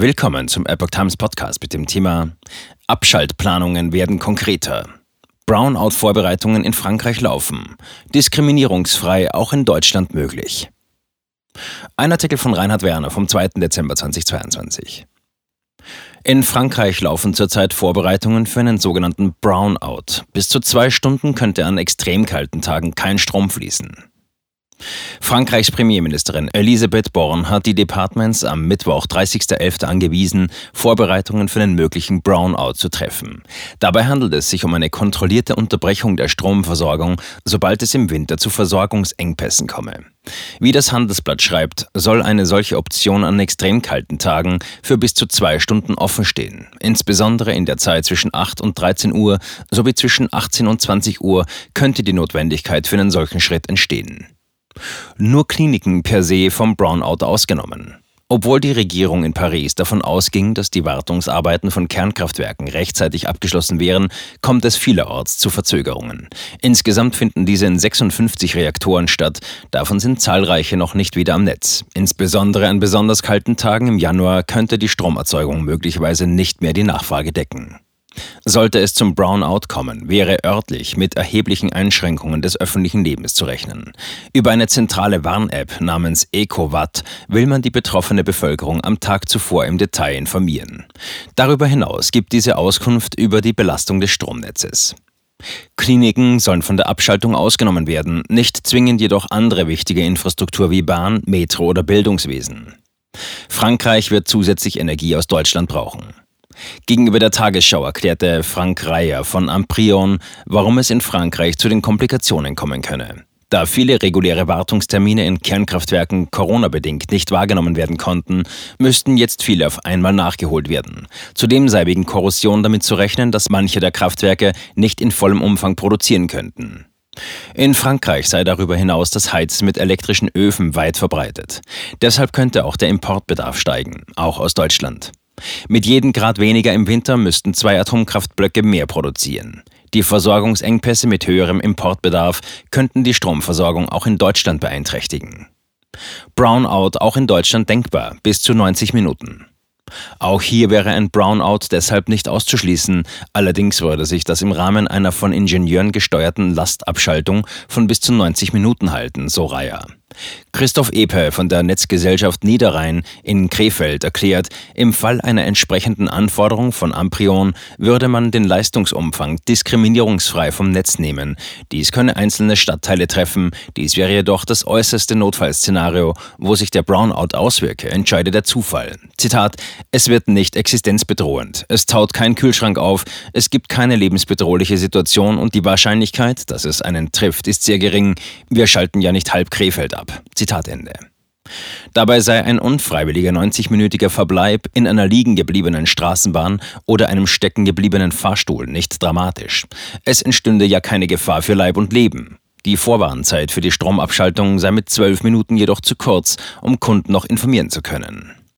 Willkommen zum Epoch Times Podcast mit dem Thema Abschaltplanungen werden konkreter. Brownout-Vorbereitungen in Frankreich laufen. Diskriminierungsfrei auch in Deutschland möglich. Ein Artikel von Reinhard Werner vom 2. Dezember 2022. In Frankreich laufen zurzeit Vorbereitungen für einen sogenannten Brownout. Bis zu zwei Stunden könnte an extrem kalten Tagen kein Strom fließen. Frankreichs Premierministerin Elisabeth Born hat die Departments am Mittwoch, 30.11. angewiesen, Vorbereitungen für einen möglichen Brownout zu treffen. Dabei handelt es sich um eine kontrollierte Unterbrechung der Stromversorgung, sobald es im Winter zu Versorgungsengpässen komme. Wie das Handelsblatt schreibt, soll eine solche Option an extrem kalten Tagen für bis zu zwei Stunden offen stehen. Insbesondere in der Zeit zwischen 8 und 13 Uhr sowie zwischen 18 und 20 Uhr könnte die Notwendigkeit für einen solchen Schritt entstehen. Nur Kliniken per se vom Brownout ausgenommen. Obwohl die Regierung in Paris davon ausging, dass die Wartungsarbeiten von Kernkraftwerken rechtzeitig abgeschlossen wären, kommt es vielerorts zu Verzögerungen. Insgesamt finden diese in 56 Reaktoren statt, davon sind zahlreiche noch nicht wieder am Netz. Insbesondere an besonders kalten Tagen im Januar könnte die Stromerzeugung möglicherweise nicht mehr die Nachfrage decken. Sollte es zum Brownout kommen, wäre örtlich mit erheblichen Einschränkungen des öffentlichen Lebens zu rechnen. Über eine zentrale Warn-App namens EcoWatt will man die betroffene Bevölkerung am Tag zuvor im Detail informieren. Darüber hinaus gibt diese Auskunft über die Belastung des Stromnetzes. Kliniken sollen von der Abschaltung ausgenommen werden, nicht zwingend jedoch andere wichtige Infrastruktur wie Bahn, Metro oder Bildungswesen. Frankreich wird zusätzlich Energie aus Deutschland brauchen. Gegenüber der Tagesschau erklärte Frank Reier von Amprion, warum es in Frankreich zu den Komplikationen kommen könne. Da viele reguläre Wartungstermine in Kernkraftwerken Corona-bedingt nicht wahrgenommen werden konnten, müssten jetzt viele auf einmal nachgeholt werden. Zudem sei wegen Korrosion damit zu rechnen, dass manche der Kraftwerke nicht in vollem Umfang produzieren könnten. In Frankreich sei darüber hinaus das Heizen mit elektrischen Öfen weit verbreitet. Deshalb könnte auch der Importbedarf steigen, auch aus Deutschland. Mit jedem Grad weniger im Winter müssten zwei Atomkraftblöcke mehr produzieren. Die Versorgungsengpässe mit höherem Importbedarf könnten die Stromversorgung auch in Deutschland beeinträchtigen. Brownout auch in Deutschland denkbar, bis zu 90 Minuten. Auch hier wäre ein Brownout deshalb nicht auszuschließen, allerdings würde sich das im Rahmen einer von Ingenieuren gesteuerten Lastabschaltung von bis zu 90 Minuten halten, so Reier. Christoph Epe von der Netzgesellschaft Niederrhein in Krefeld erklärt, im Fall einer entsprechenden Anforderung von Amprion würde man den Leistungsumfang diskriminierungsfrei vom Netz nehmen. Dies könne einzelne Stadtteile treffen, dies wäre jedoch das äußerste Notfallszenario, wo sich der Brownout auswirke, entscheide der Zufall. Zitat, es wird nicht existenzbedrohend, es taut kein Kühlschrank auf, es gibt keine lebensbedrohliche Situation und die Wahrscheinlichkeit, dass es einen trifft, ist sehr gering. Wir schalten ja nicht halb Krefeld ab. Zitat Ende. Dabei sei ein unfreiwilliger 90-minütiger Verbleib in einer liegen gebliebenen Straßenbahn oder einem stecken gebliebenen Fahrstuhl nicht dramatisch. Es entstünde ja keine Gefahr für Leib und Leben. Die Vorwarnzeit für die Stromabschaltung sei mit zwölf Minuten jedoch zu kurz, um Kunden noch informieren zu können.